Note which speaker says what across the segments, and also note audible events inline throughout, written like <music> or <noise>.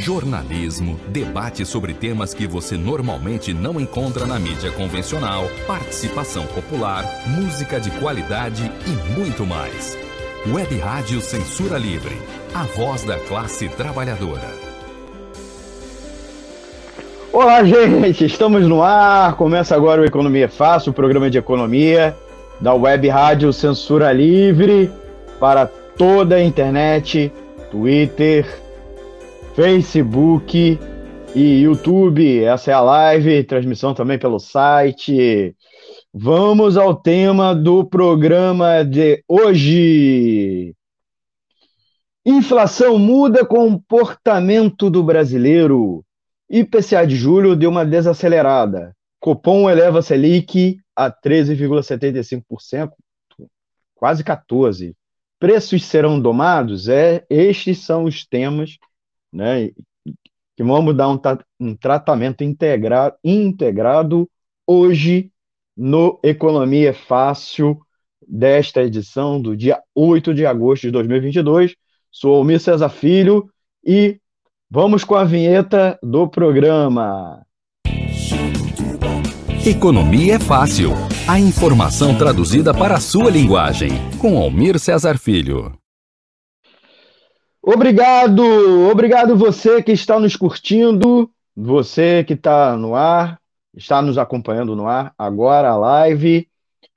Speaker 1: jornalismo, debate sobre temas que você normalmente não encontra na mídia convencional, participação popular, música de qualidade e muito mais. Web Rádio Censura Livre, a voz da classe trabalhadora.
Speaker 2: Olá, gente, estamos no ar. Começa agora o Economia Fácil, o programa de economia da Web Rádio Censura Livre para toda a internet, Twitter, Facebook e YouTube. Essa é a live, transmissão também pelo site. Vamos ao tema do programa de hoje. Inflação muda comportamento do brasileiro. IPCA de julho deu uma desacelerada. Copom eleva Selic a 13,75%, quase 14%. Preços serão domados? É, estes são os temas né? Que vamos dar um, um tratamento integra, integrado hoje no Economia Fácil desta edição do dia 8 de agosto de 2022. Sou Almir César Filho e vamos com a vinheta do programa.
Speaker 1: Economia é fácil. A informação traduzida para a sua linguagem. Com Almir Cesar Filho.
Speaker 2: Obrigado, obrigado você que está nos curtindo, você que está no ar, está nos acompanhando no ar agora a live.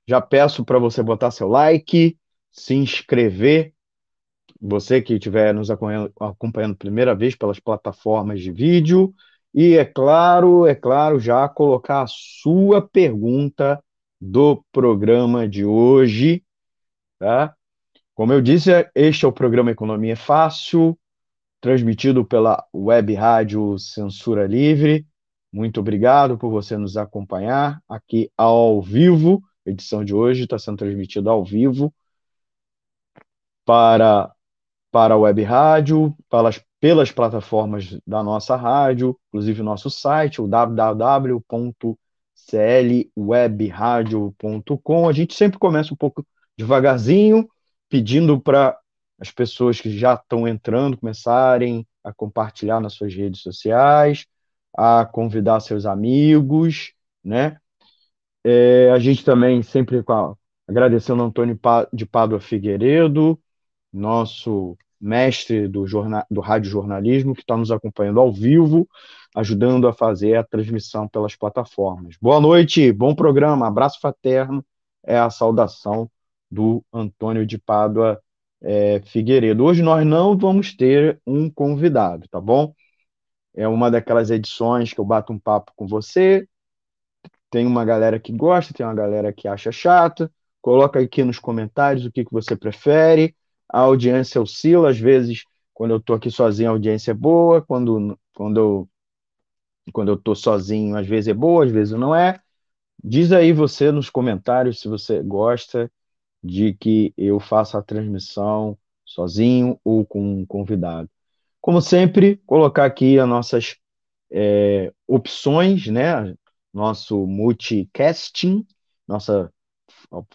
Speaker 2: Já peço para você botar seu like, se inscrever. Você que estiver nos acompanhando, acompanhando primeira vez pelas plataformas de vídeo. E é claro, é claro, já colocar a sua pergunta do programa de hoje, tá? Como eu disse, este é o programa Economia Fácil, transmitido pela Web Rádio Censura Livre. Muito obrigado por você nos acompanhar aqui ao vivo. A edição de hoje está sendo transmitida ao vivo para, para a Web Rádio, pelas, pelas plataformas da nossa rádio, inclusive o nosso site, o www.clwebradio.com. A gente sempre começa um pouco devagarzinho, pedindo para as pessoas que já estão entrando começarem a compartilhar nas suas redes sociais, a convidar seus amigos, né? É, a gente também sempre a, agradecendo ao Antônio de Pádua Figueiredo, nosso mestre do, jornal, do rádio jornalismo, que está nos acompanhando ao vivo, ajudando a fazer a transmissão pelas plataformas. Boa noite, bom programa, abraço fraterno, é a saudação do Antônio de Pádua é, Figueiredo. Hoje nós não vamos ter um convidado, tá bom? É uma daquelas edições que eu bato um papo com você. Tem uma galera que gosta, tem uma galera que acha chato. Coloca aqui nos comentários o que, que você prefere. A audiência oscila, às vezes, quando eu estou aqui sozinho, a audiência é boa. Quando, quando eu quando eu sozinho, às vezes é boa, às vezes não é. Diz aí você nos comentários se você gosta de que eu faça a transmissão sozinho ou com um convidado. Como sempre, colocar aqui as nossas é, opções, né? Nosso multicasting, nossa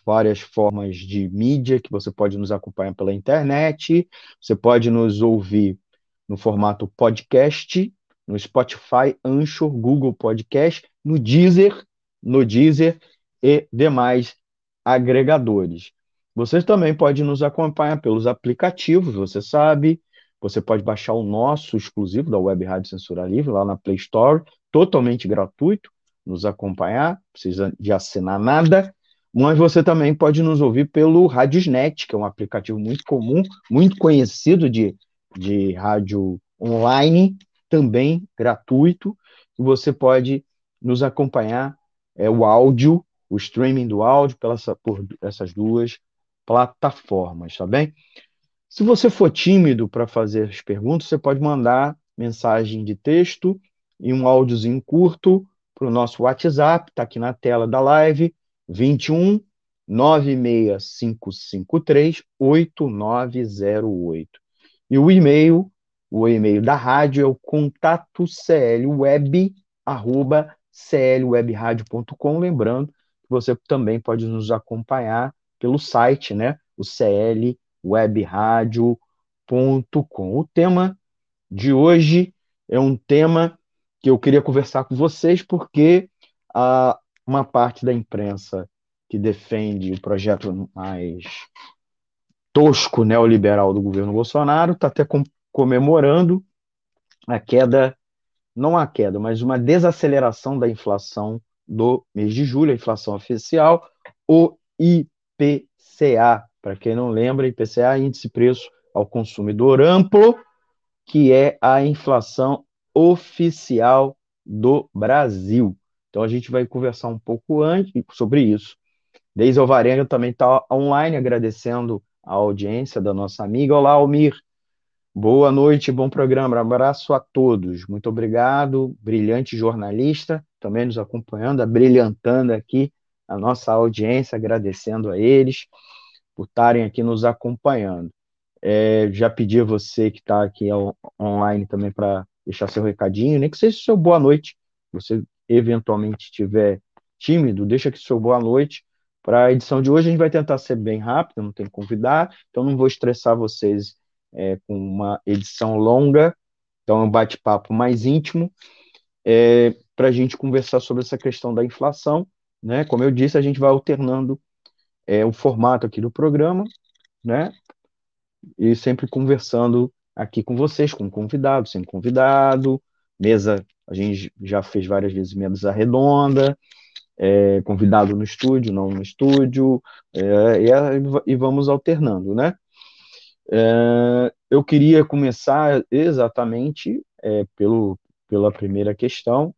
Speaker 2: várias formas de mídia que você pode nos acompanhar pela internet, você pode nos ouvir no formato podcast, no Spotify, Anchor, Google Podcast, no Deezer, no Deezer e demais agregadores. Você também pode nos acompanhar pelos aplicativos, você sabe. Você pode baixar o nosso exclusivo da Web Rádio Censura Livre lá na Play Store, totalmente gratuito, nos acompanhar, não precisa de assinar nada. Mas você também pode nos ouvir pelo Radiosnet, que é um aplicativo muito comum, muito conhecido de, de rádio online, também gratuito. E você pode nos acompanhar, é, o áudio, o streaming do áudio, pelas, por essas duas plataformas, tá bem? Se você for tímido para fazer as perguntas, você pode mandar mensagem de texto e um áudiozinho curto para o nosso WhatsApp, está aqui na tela da live, 21 96553 8908. E o e-mail, o e-mail da rádio é o contato clweb, arroba clwebradio.com. Lembrando que você também pode nos acompanhar pelo site, né? O clwebradio.com. O tema de hoje é um tema que eu queria conversar com vocês porque a, uma parte da imprensa que defende o projeto mais tosco neoliberal do governo Bolsonaro está até com, comemorando a queda, não a queda, mas uma desaceleração da inflação do mês de julho, a inflação oficial, o IPCA. Para quem não lembra, IPCA é Índice Preço ao Consumidor Amplo, que é a inflação oficial do Brasil. Então a gente vai conversar um pouco antes sobre isso. Deise Alvarenga também está online, agradecendo a audiência da nossa amiga. Olá, Almir. Boa noite, bom programa. Abraço a todos. Muito obrigado. Brilhante jornalista, também nos acompanhando, brilhantando aqui a nossa audiência, agradecendo a eles por estarem aqui nos acompanhando. É, já pedi a você que está aqui online também para deixar seu recadinho, nem que seja seu boa noite. Você eventualmente estiver tímido, deixa aqui seu boa noite. Para a edição de hoje, a gente vai tentar ser bem rápido, não tem convidar, então não vou estressar vocês é, com uma edição longa, então é um bate-papo mais íntimo, é, para a gente conversar sobre essa questão da inflação. Né? Como eu disse, a gente vai alternando é, o formato aqui do programa, né? e sempre conversando aqui com vocês, com convidado, sem convidado, mesa, a gente já fez várias vezes mesa redonda, é, convidado no estúdio, não no estúdio, é, e, e, vamos alternando, né? É, eu queria começar exatamente é, pelo, pela primeira questão,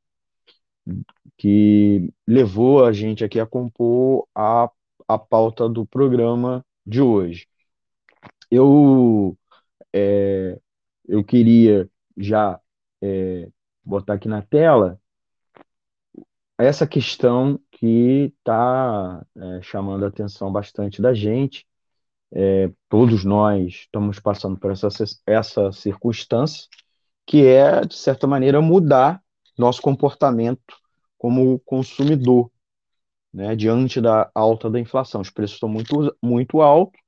Speaker 2: que levou a gente aqui a compor a, a pauta do programa de hoje eu, é, eu queria já é, botar aqui na tela essa questão que está é, chamando a atenção bastante da gente. É, todos nós estamos passando por essa, essa circunstância, que é, de certa maneira, mudar nosso comportamento como consumidor, né, diante da alta da inflação. Os preços estão muito, muito altos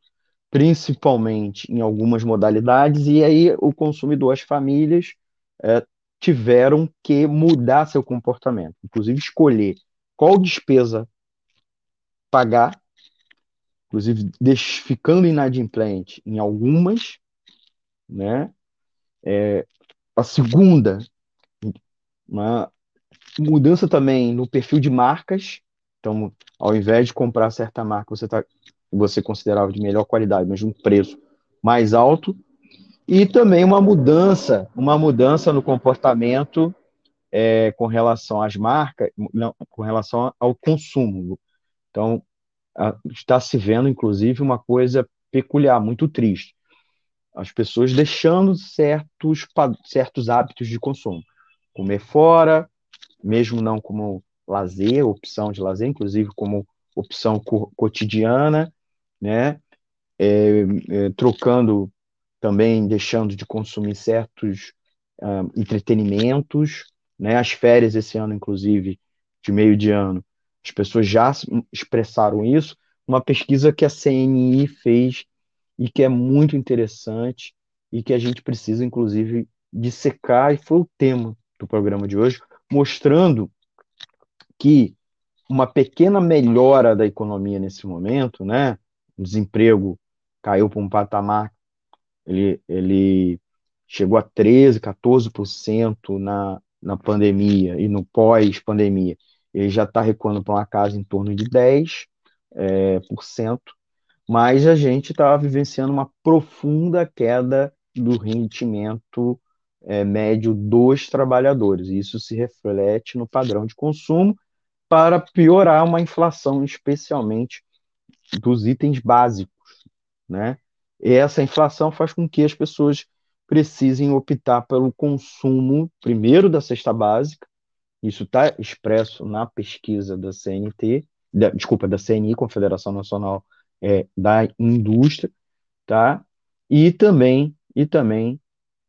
Speaker 2: principalmente em algumas modalidades, e aí o consumidor, as famílias, é, tiveram que mudar seu comportamento, inclusive escolher qual despesa pagar, inclusive ficando inadimplente em algumas, né? É, a segunda, uma mudança também no perfil de marcas. Então, ao invés de comprar certa marca, você está você considerava de melhor qualidade, mas de um preço mais alto, e também uma mudança, uma mudança no comportamento é, com relação às marcas, não, com relação ao consumo. Então, está se vendo, inclusive, uma coisa peculiar, muito triste. As pessoas deixando certos, certos hábitos de consumo. Comer fora, mesmo não como lazer, opção de lazer, inclusive como opção co cotidiana, né? É, é, trocando também, deixando de consumir certos uh, entretenimentos, né? As férias esse ano, inclusive, de meio de ano, as pessoas já expressaram isso. Uma pesquisa que a CNI fez e que é muito interessante e que a gente precisa, inclusive, dissecar, e foi o tema do programa de hoje, mostrando que uma pequena melhora da economia nesse momento, né, o desemprego caiu para um patamar, ele, ele chegou a 13%, 14% na, na pandemia e no pós-pandemia. Ele já está recuando para uma casa em torno de 10%, é, por cento, mas a gente está vivenciando uma profunda queda do rendimento é, médio dos trabalhadores. Isso se reflete no padrão de consumo para piorar uma inflação, especialmente dos itens básicos, né? E essa inflação faz com que as pessoas precisem optar pelo consumo, primeiro, da cesta básica, isso está expresso na pesquisa da CNT, da, desculpa, da CNI, Confederação Nacional é, da Indústria, tá? E também, e também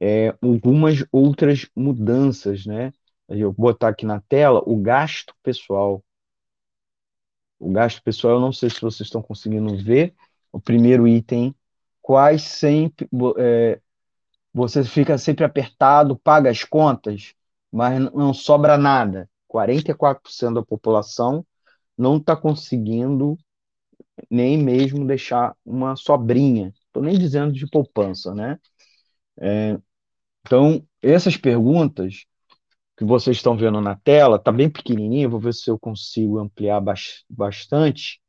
Speaker 2: é, algumas outras mudanças, né? eu vou botar aqui na tela o gasto pessoal. O gasto pessoal, eu não sei se vocês estão conseguindo ver. O primeiro item, quais sempre é, você fica sempre apertado, paga as contas, mas não sobra nada. 44% da população não está conseguindo nem mesmo deixar uma sobrinha. Estou nem dizendo de poupança, né? É, então, essas perguntas que vocês estão vendo na tela, tá bem pequenininho, vou ver se eu consigo ampliar bastante.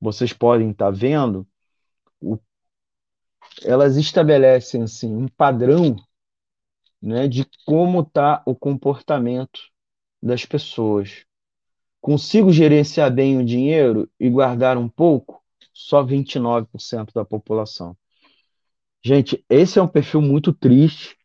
Speaker 2: Vocês podem estar tá vendo, o, elas estabelecem assim um padrão, né, de como está o comportamento das pessoas. Consigo gerenciar bem o dinheiro e guardar um pouco? Só 29% da população. Gente, esse é um perfil muito triste.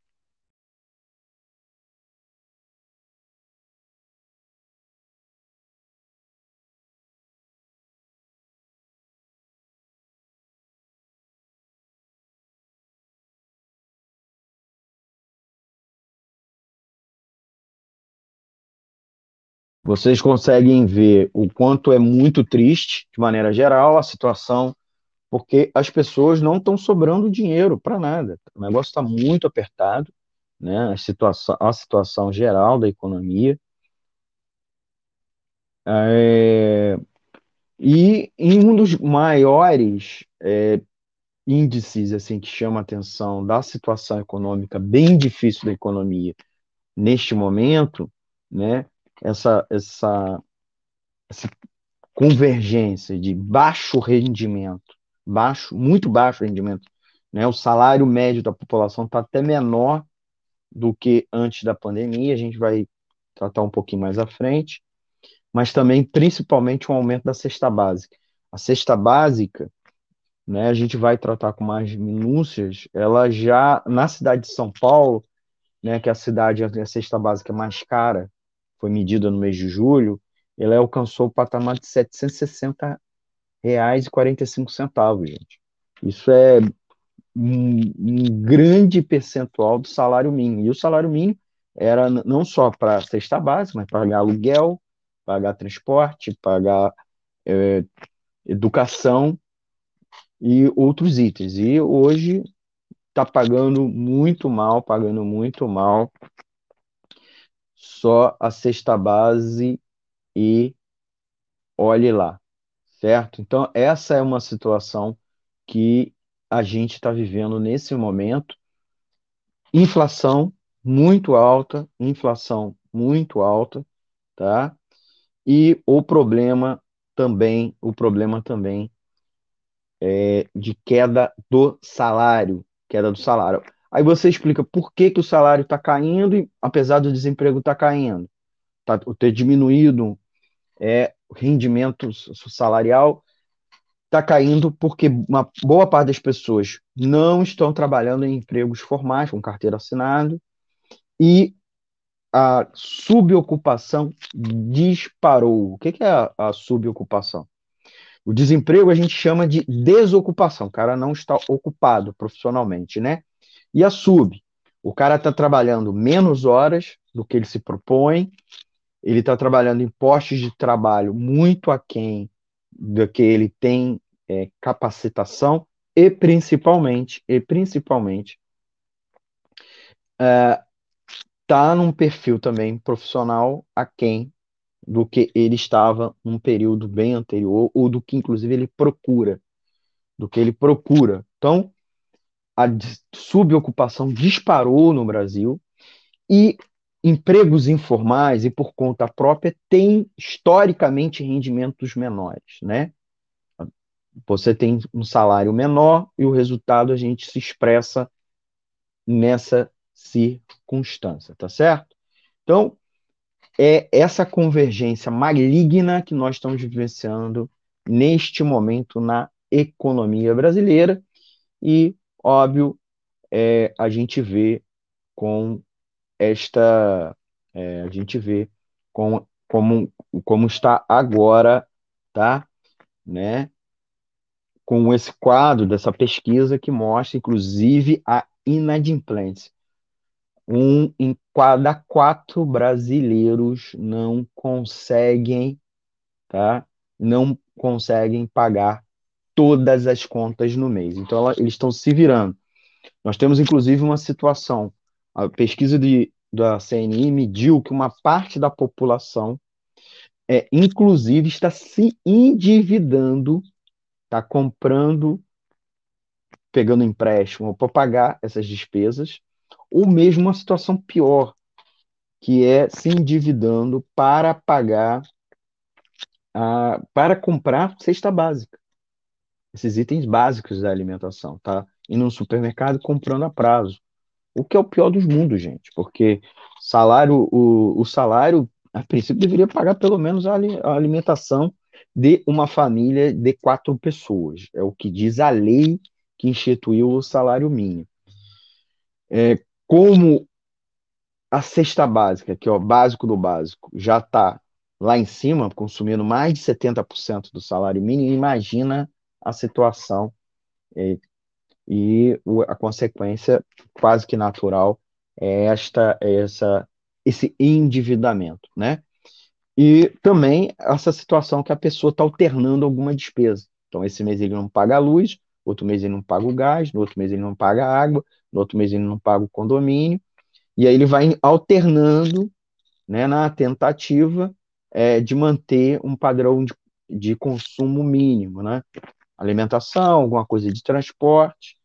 Speaker 2: Vocês conseguem ver o quanto é muito triste, de maneira geral, a situação porque as pessoas não estão sobrando dinheiro para nada. O negócio está muito apertado, né? A situação, a situação geral da economia. É, e em um dos maiores é, índices assim que chama a atenção da situação econômica bem difícil da economia neste momento, né? Essa essa essa convergência de baixo rendimento baixo, muito baixo rendimento. Né? O salário médio da população está até menor do que antes da pandemia, a gente vai tratar um pouquinho mais à frente, mas também, principalmente, um aumento da cesta básica. A cesta básica, né, a gente vai tratar com mais minúcias, ela já, na cidade de São Paulo, né, que é a cidade, a cesta básica mais cara, foi medida no mês de julho, ela alcançou o patamar de 760 reais e 45 centavos, gente. Isso é um, um, grande percentual do salário mínimo. E o salário mínimo era não só para cesta básica, mas pagar aluguel, pagar transporte, pagar é, educação e outros itens. E hoje está pagando muito mal, pagando muito mal só a cesta base e olhe lá certo? Então, essa é uma situação que a gente está vivendo nesse momento. Inflação muito alta, inflação muito alta, tá? E o problema também, o problema também é de queda do salário, queda do salário. Aí você explica por que, que o salário está caindo, apesar do desemprego estar tá caindo, tá, ter diminuído é, rendimento salarial está caindo porque uma boa parte das pessoas não estão trabalhando em empregos formais, com carteira assinada, e a subocupação disparou. O que é a, a subocupação? O desemprego a gente chama de desocupação, o cara não está ocupado profissionalmente, né? E a sub, o cara está trabalhando menos horas do que ele se propõe, ele está trabalhando em postos de trabalho muito aquém do que ele tem é, capacitação e principalmente, e principalmente, está é, num perfil também profissional aquém do que ele estava num período bem anterior, ou do que inclusive ele procura, do que ele procura. Então, a subocupação disparou no Brasil e empregos informais e por conta própria têm historicamente rendimentos menores, né? Você tem um salário menor e o resultado a gente se expressa nessa circunstância, tá certo? Então, é essa convergência maligna que nós estamos vivenciando neste momento na economia brasileira e, óbvio, é, a gente vê com esta é, a gente vê com, como, como está agora, tá? Né? Com esse quadro dessa pesquisa que mostra, inclusive, a inadimplência. um em cada quatro brasileiros não conseguem, tá? Não conseguem pagar todas as contas no mês. Então, ela, eles estão se virando. Nós temos, inclusive, uma situação. A pesquisa de, da CNI mediu que uma parte da população, é, inclusive, está se endividando, está comprando, pegando empréstimo para pagar essas despesas, ou mesmo uma situação pior, que é se endividando para pagar, a, para comprar cesta básica esses itens básicos da alimentação, tá? E no supermercado comprando a prazo. O que é o pior dos mundos, gente, porque salário, o, o salário, a princípio, deveria pagar pelo menos a, a alimentação de uma família de quatro pessoas. É o que diz a lei que instituiu o salário mínimo. É, como a cesta básica, que é o básico do básico, já está lá em cima, consumindo mais de 70% do salário mínimo, imagina a situação e, e a consequência quase que natural é esta essa esse endividamento, né? E também essa situação que a pessoa está alternando alguma despesa. Então, esse mês ele não paga a luz, outro mês ele não paga o gás, no outro mês ele não paga a água, no outro mês ele não paga o condomínio, e aí ele vai alternando né, na tentativa é, de manter um padrão de, de consumo mínimo, né? Alimentação, alguma coisa de transporte,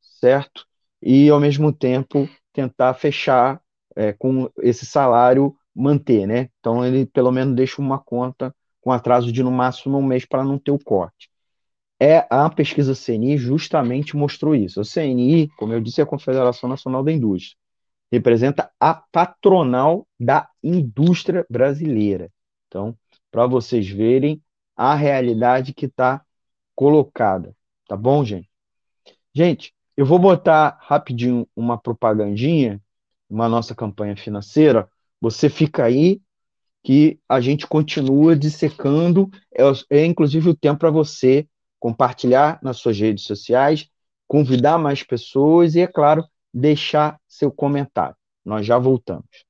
Speaker 2: certo? E, ao mesmo tempo, tentar fechar é, com esse salário, manter, né? Então, ele pelo menos deixa uma conta com atraso de no máximo um mês para não ter o corte. É, a pesquisa CNI justamente mostrou isso. A CNI, como eu disse, é a Confederação Nacional da Indústria. Representa a patronal da indústria brasileira. Então, para vocês verem a realidade que está colocada. Tá bom, gente? Gente, eu vou botar rapidinho uma propagandinha, uma nossa campanha financeira. Você fica aí que a gente continua dissecando. É, é inclusive o tempo para você compartilhar nas suas redes sociais, convidar mais pessoas e, é claro, deixar seu comentário. Nós já voltamos.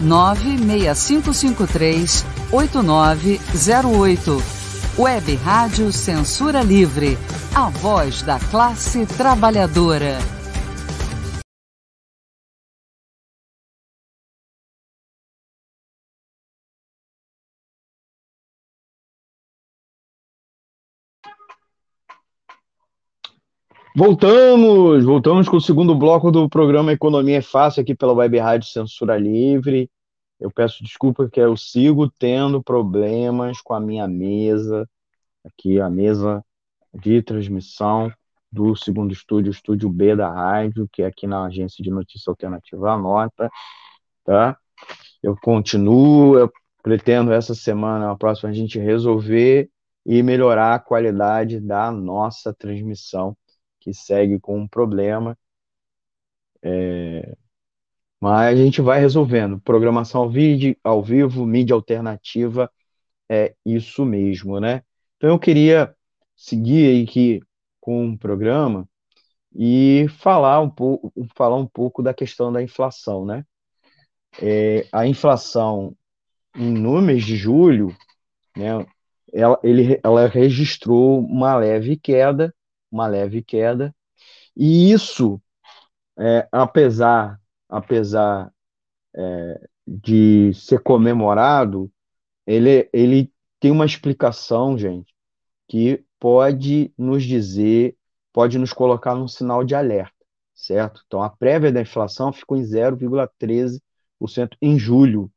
Speaker 3: 96553 8908. Web Rádio Censura Livre. A voz da classe trabalhadora.
Speaker 2: Voltamos, voltamos com o segundo bloco do programa Economia é Fácil aqui pela Web Rádio Censura Livre. Eu peço desculpa porque eu sigo tendo problemas com a minha mesa, aqui a mesa de transmissão do segundo estúdio, estúdio B da rádio, que é aqui na agência de notícia alternativa Anota, tá? Eu continuo, eu pretendo essa semana, a próxima, a gente resolver e melhorar a qualidade da nossa transmissão, que segue com um problema. É, mas a gente vai resolvendo. Programação ao, vídeo, ao vivo, mídia alternativa, é isso mesmo, né? Então eu queria seguir aqui com o programa e falar um pouco, falar um pouco da questão da inflação, né? É, a inflação no mês de julho, né, ela, ele, ela registrou uma leve queda, uma leve queda, e isso, é, apesar apesar é, de ser comemorado, ele, ele tem uma explicação, gente, que pode nos dizer, pode nos colocar num sinal de alerta, certo? Então, a prévia da inflação ficou em 0,13% em julho,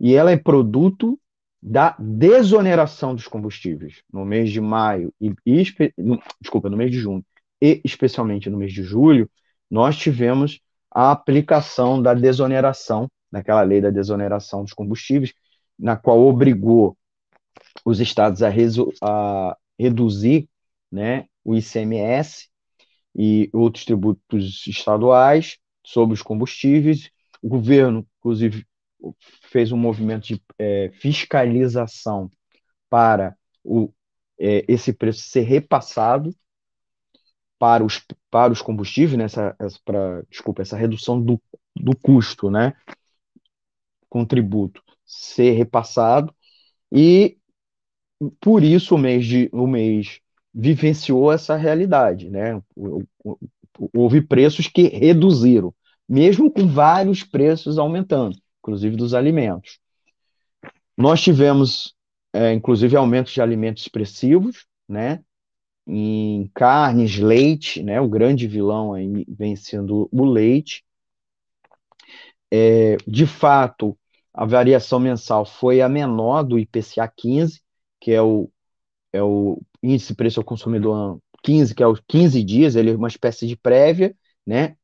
Speaker 2: e ela é produto da desoneração dos combustíveis no mês de maio e, e no, desculpa, no mês de junho e especialmente no mês de julho, nós tivemos a aplicação da desoneração, daquela lei da desoneração dos combustíveis, na qual obrigou os estados a, a reduzir né, o ICMS e outros tributos estaduais sobre os combustíveis. O governo, inclusive, fez um movimento de é, fiscalização para o, é, esse preço ser repassado para os, para os combustíveis, né, essa, essa, pra, desculpa, essa redução do, do custo, né, com tributo, ser repassado, e por isso o mês, de, o mês vivenciou essa realidade, né, houve preços que reduziram, mesmo com vários preços aumentando, inclusive dos alimentos. Nós tivemos, é, inclusive, aumentos de alimentos expressivos, né, em carnes, leite, né? O grande vilão aí vem sendo o leite. É, de fato, a variação mensal foi a menor do IPCA 15, que é o, é o índice de preço ao consumidor 15, que é os 15 dias, ele é uma espécie de prévia, né?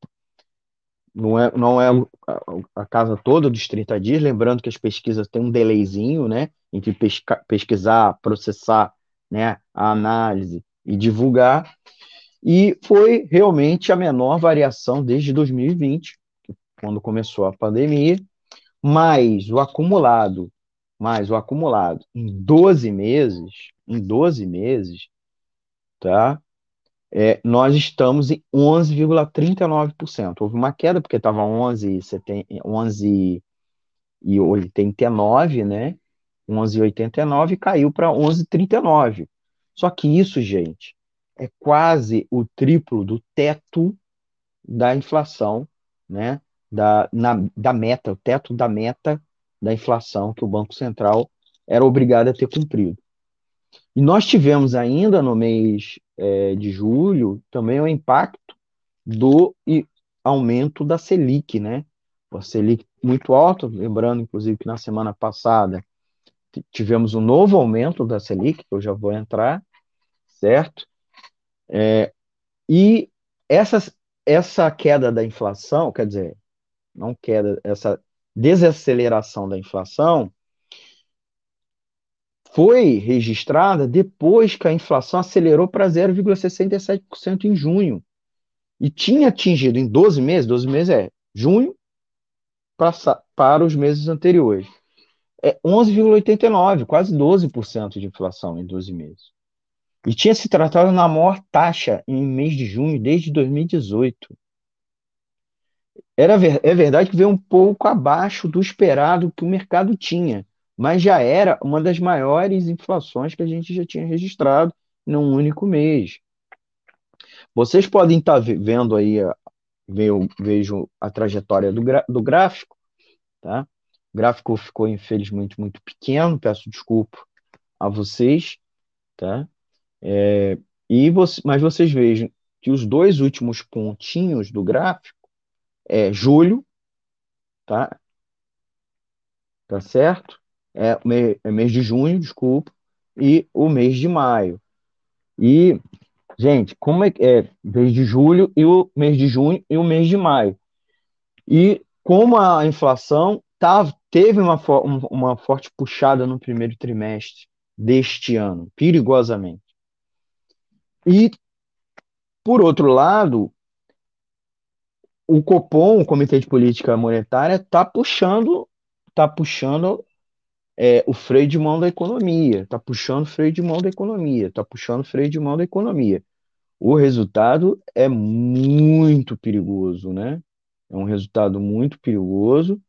Speaker 2: Não é, não é a, a casa toda dos 30 dias, lembrando que as pesquisas têm um delayzinho, né? Entre pesca, pesquisar, processar, né? A análise e divulgar, e foi realmente a menor variação desde 2020, quando começou a pandemia, mas o acumulado, mais o acumulado em 12 meses, em 12 meses, tá? É, nós estamos em 11,39%. Houve uma queda porque estava 11, 11 e 89, né? 11,89 e caiu para 11,39. Só que isso, gente, é quase o triplo do teto da inflação, né? Da, na, da meta, o teto da meta da inflação que o Banco Central era obrigado a ter cumprido. E nós tivemos ainda no mês é, de julho também o impacto do aumento da Selic, né? A Selic muito alta, lembrando, inclusive, que na semana passada tivemos um novo aumento da Selic, que eu já vou entrar, certo? É, e essa, essa queda da inflação, quer dizer, não queda, essa desaceleração da inflação foi registrada depois que a inflação acelerou para 0,67% em junho. E tinha atingido em 12 meses, 12 meses é junho para, os meses anteriores é 11,89, quase 12% de inflação em 12 meses. E tinha se tratado na maior taxa em mês de junho desde 2018. Era, é verdade que veio um pouco abaixo do esperado que o mercado tinha, mas já era uma das maiores inflações que a gente já tinha registrado num único mês. Vocês podem estar vendo aí, vejo a trajetória do, do gráfico, tá? O gráfico ficou, infelizmente, muito pequeno, peço desculpa a vocês, tá? É, e você, mas vocês vejam que os dois últimos pontinhos do gráfico é julho, tá? Tá certo? É, mês, é mês de junho, desculpa, e o mês de maio. E, gente, como é que é mês de julho e o mês de junho e o mês de maio? E como a inflação tá, teve uma, uma forte puxada no primeiro trimestre deste ano, perigosamente. E, por outro lado, o Copom, o Comitê de Política Monetária, está puxando, tá puxando é, o freio de mão da economia, está puxando freio de mão da economia, está puxando freio de mão da economia. O resultado é muito perigoso, né? É um resultado muito perigoso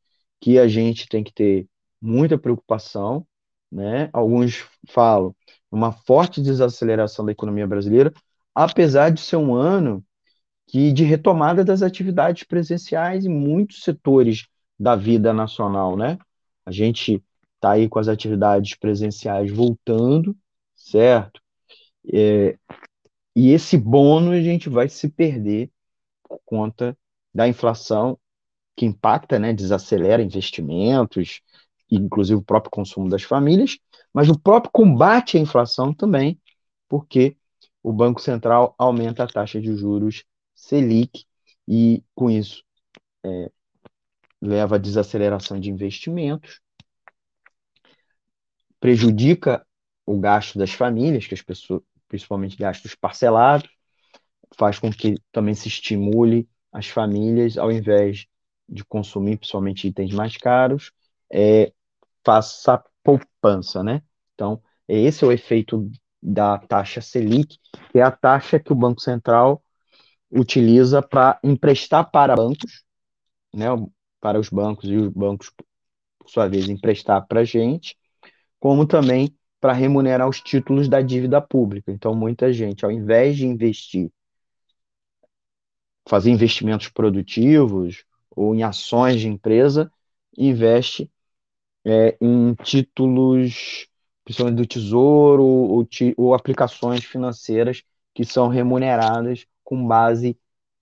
Speaker 2: que a gente tem que ter muita preocupação, né? Alguns falam uma forte desaceleração da economia brasileira, apesar de ser um ano que de retomada das atividades presenciais em muitos setores da vida nacional, né? A gente está aí com as atividades presenciais voltando, certo? É, e esse bônus a gente vai se perder por conta da inflação que impacta, né, desacelera investimentos, inclusive o próprio consumo das famílias, mas o próprio combate à inflação também, porque o Banco Central aumenta a taxa de juros Selic e, com isso, é, leva à desaceleração de investimentos, prejudica o gasto das famílias, que as pessoas, principalmente gastos parcelados, faz com que também se estimule as famílias, ao invés de consumir, principalmente itens mais caros, é, faça poupança, né? Então, esse é o efeito da taxa Selic, que é a taxa que o Banco Central utiliza para emprestar para bancos, né, para os bancos e os bancos, por sua vez, emprestar para a gente, como também para remunerar os títulos da dívida pública. Então, muita gente, ao invés de investir, fazer investimentos produtivos ou em ações de empresa, investe é, em títulos, principalmente do Tesouro, ou, ou aplicações financeiras que são remuneradas com base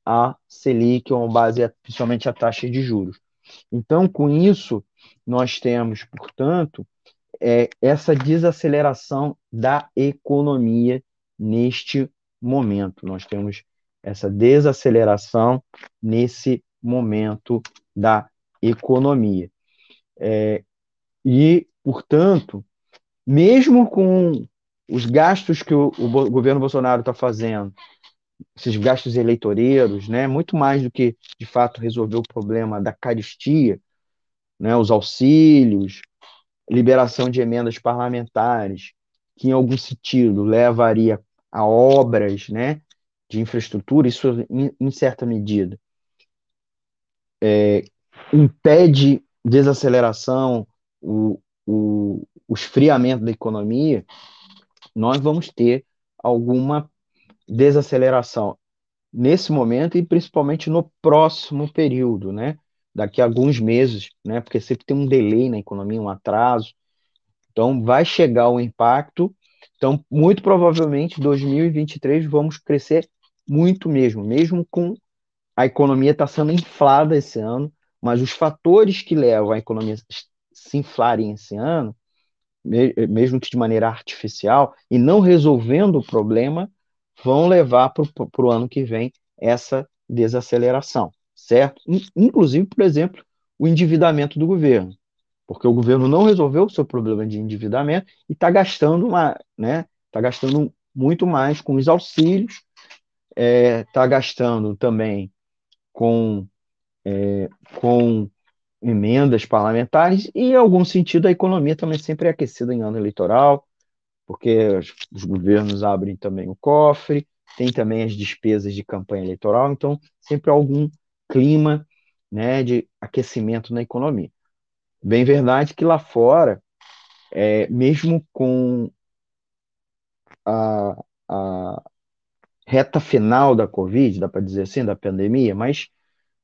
Speaker 2: a Selic ou base a, principalmente a taxa de juros. Então, com isso, nós temos, portanto, é, essa desaceleração da economia neste momento. Nós temos essa desaceleração nesse momento da economia. É, e, portanto, mesmo com os gastos que o, o governo Bolsonaro está fazendo, esses gastos eleitoreiros, né, muito mais do que, de fato, resolver o problema da caristia, né, os auxílios, liberação de emendas parlamentares, que em algum sentido levaria a obras né, de infraestrutura, isso em, em certa medida é, impede desaceleração, o, o, o esfriamento da economia, nós vamos ter alguma desaceleração nesse momento e principalmente no próximo período, né? Daqui a alguns meses, né? Porque sempre tem um delay na economia, um atraso. Então, vai chegar o impacto. Então, muito provavelmente, 2023 vamos crescer muito mesmo, mesmo com a economia está sendo inflada esse ano, mas os fatores que levam a economia se inflarem esse ano, mesmo que de maneira artificial, e não resolvendo o problema, vão levar para o ano que vem essa desaceleração, certo? Inclusive, por exemplo, o endividamento do governo, porque o governo não resolveu o seu problema de endividamento e está gastando uma, né? Está gastando muito mais com os auxílios, está é, tá gastando também com, é, com emendas parlamentares e, em algum sentido, a economia também sempre é aquecida em ano eleitoral, porque os governos abrem também o cofre, tem também as despesas de campanha eleitoral, então sempre algum clima né, de aquecimento na economia. Bem verdade que lá fora, é, mesmo com a, a, reta final da Covid, dá para dizer assim, da pandemia, mas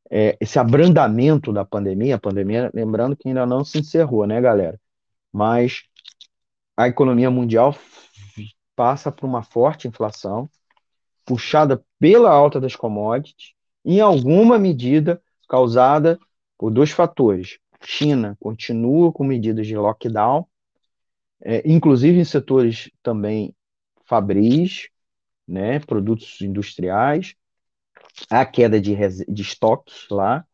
Speaker 2: é, esse abrandamento da pandemia, a pandemia, lembrando que ainda não se encerrou, né, galera? Mas a economia mundial passa por uma forte inflação, puxada pela alta das commodities, em alguma medida causada por dois fatores. China continua com medidas de lockdown, é, inclusive em setores também fabris, né, produtos industriais, a queda de, de estoques lá,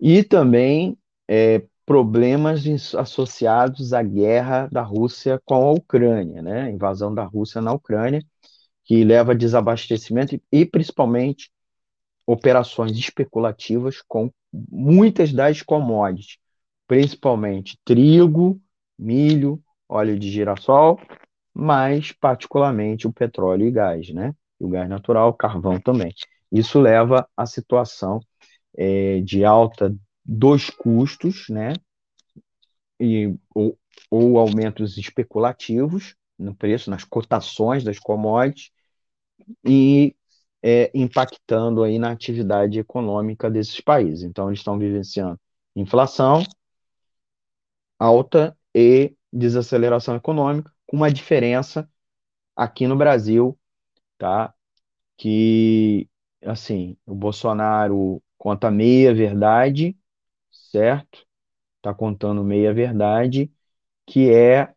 Speaker 2: e também é, problemas associados à guerra da Rússia com a Ucrânia, né, invasão da Rússia na Ucrânia, que leva a desabastecimento e, principalmente, operações especulativas com muitas das commodities, principalmente trigo, milho, óleo de girassol mas particularmente o petróleo e gás, né? o gás natural, carvão também. Isso leva à situação é, de alta dos custos, né? E, ou, ou aumentos especulativos no preço, nas cotações das commodities, e é, impactando aí na atividade econômica desses países. Então, eles estão vivenciando inflação alta e desaceleração econômica, com uma diferença aqui no Brasil, tá? Que, assim, o Bolsonaro conta meia verdade, certo? Tá contando meia verdade, que é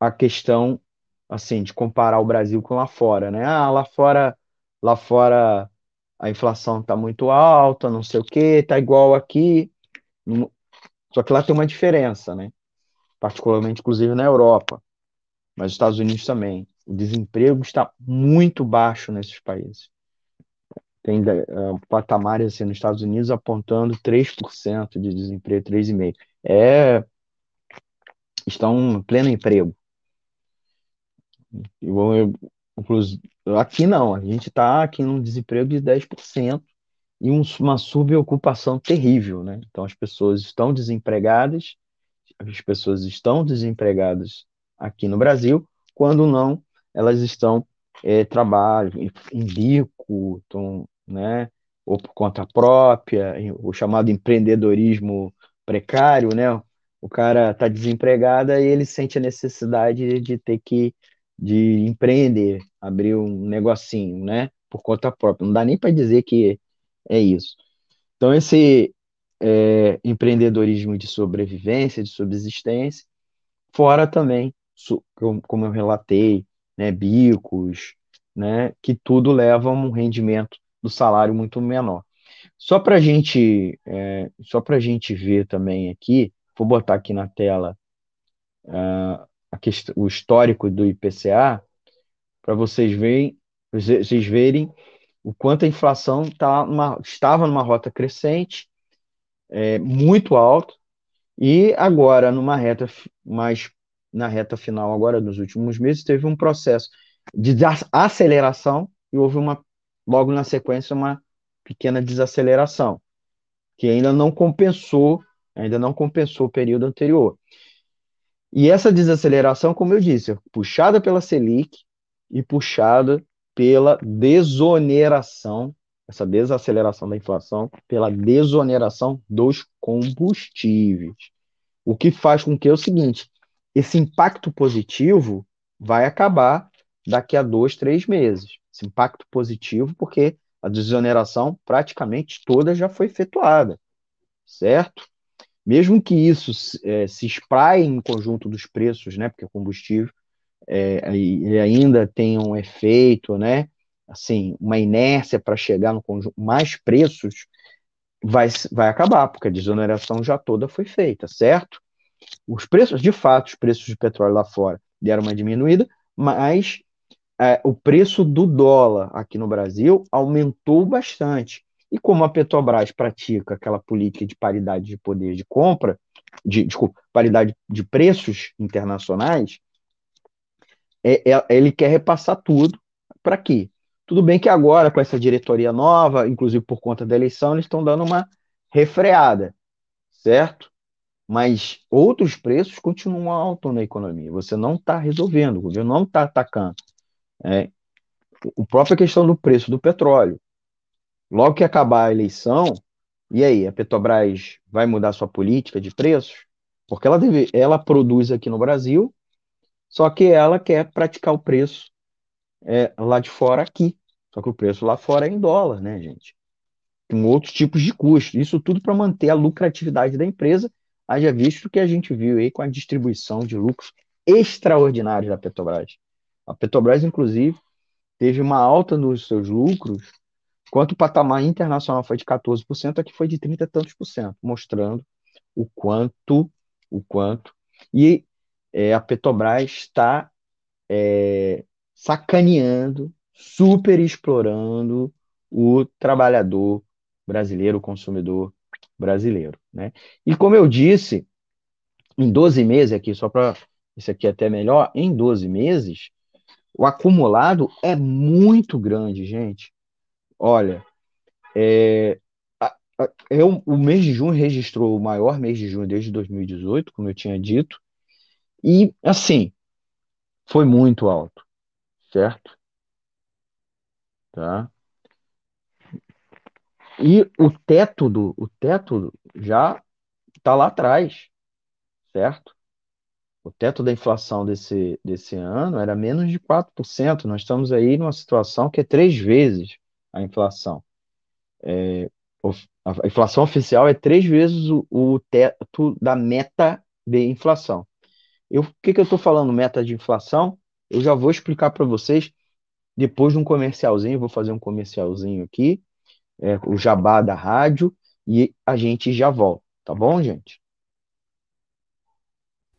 Speaker 2: a questão, assim, de comparar o Brasil com lá fora, né? Ah, lá fora, lá fora a inflação tá muito alta, não sei o quê, tá igual aqui. Só que lá tem uma diferença, né? Particularmente, inclusive, na Europa, mas nos Estados Unidos também. O desemprego está muito baixo nesses países. Tem uh, patamares assim, nos Estados Unidos apontando 3% de desemprego, 3,5%. É, estão em pleno emprego. Aqui não, a gente está aqui num desemprego de 10% e um, uma subocupação terrível, né? Então as pessoas estão desempregadas, as pessoas estão desempregadas aqui no Brasil, quando não, elas estão é, trabalho em bico, né? Ou por conta própria, o chamado empreendedorismo precário, né? O cara está desempregado e ele sente a necessidade de ter que de empreender, abrir um negocinho, né? Por conta própria. Não dá nem para dizer que é isso. Então, esse é, empreendedorismo de sobrevivência, de subsistência, fora também, como eu relatei, né, bicos, né, que tudo leva a um rendimento do salário muito menor. Só para gente, é, só para gente ver também aqui, vou botar aqui na tela uh, questão, o histórico do IPCA para vocês verem, vocês verem o quanto a inflação tá estava numa rota crescente, é, muito alta, e agora numa reta mais na reta final agora nos últimos meses teve um processo de aceleração e houve uma logo na sequência uma pequena desaceleração que ainda não compensou ainda não compensou o período anterior e essa desaceleração como eu disse é puxada pela Selic e puxada pela desoneração, essa desaceleração da inflação, pela desoneração dos combustíveis. O que faz com que é o seguinte: esse impacto positivo vai acabar daqui a dois, três meses. Esse impacto positivo, porque a desoneração praticamente toda já foi efetuada, certo? Mesmo que isso é, se espraie em conjunto dos preços, né? Porque o combustível é, e ainda tem um efeito, né? Assim, uma inércia para chegar no conjunto, mais preços vai, vai acabar, porque a desoneração já toda foi feita, certo? Os preços, de fato, os preços de petróleo lá fora deram uma diminuída, mas é, o preço do dólar aqui no Brasil aumentou bastante. E como a Petrobras pratica aquela política de paridade de poder de compra, de, desculpa, paridade de preços internacionais, é, é, ele quer repassar tudo para quê? Tudo bem que agora, com essa diretoria nova, inclusive por conta da eleição, eles estão dando uma refreada, certo? Mas outros preços continuam altos na economia. Você não está resolvendo, o governo não está atacando. É, a própria questão do preço do petróleo. Logo que acabar a eleição, e aí, a Petrobras vai mudar sua política de preços? Porque ela, deve, ela produz aqui no Brasil só que ela quer praticar o preço é, lá de fora aqui. Só que o preço lá fora é em dólar, né, gente? Com outros tipos de custos. Isso tudo para manter a lucratividade da empresa, haja visto que a gente viu aí com a distribuição de lucros extraordinários da Petrobras. A Petrobras, inclusive, teve uma alta nos seus lucros, enquanto o patamar internacional foi de 14%, aqui foi de 30 e tantos por cento, mostrando o quanto, o quanto. E é, a Petrobras está é, sacaneando, super explorando o trabalhador brasileiro, o consumidor brasileiro. Né? E como eu disse, em 12 meses, aqui, só para isso aqui é até melhor, em 12 meses, o acumulado é muito grande, gente. Olha, é, eu, o mês de junho registrou o maior mês de junho desde 2018, como eu tinha dito, e, assim, foi muito alto, certo? Tá? E o teto do, o teto já está lá atrás, certo? O teto da inflação desse, desse ano era menos de 4%. Nós estamos aí numa situação que é três vezes a inflação. É, a inflação oficial é três vezes o, o teto da meta de inflação. Eu, o que, que eu estou falando, meta de inflação? Eu já vou explicar para vocês depois de um comercialzinho. Vou fazer um comercialzinho aqui, é, o jabá da rádio, e a gente já volta, tá bom, gente?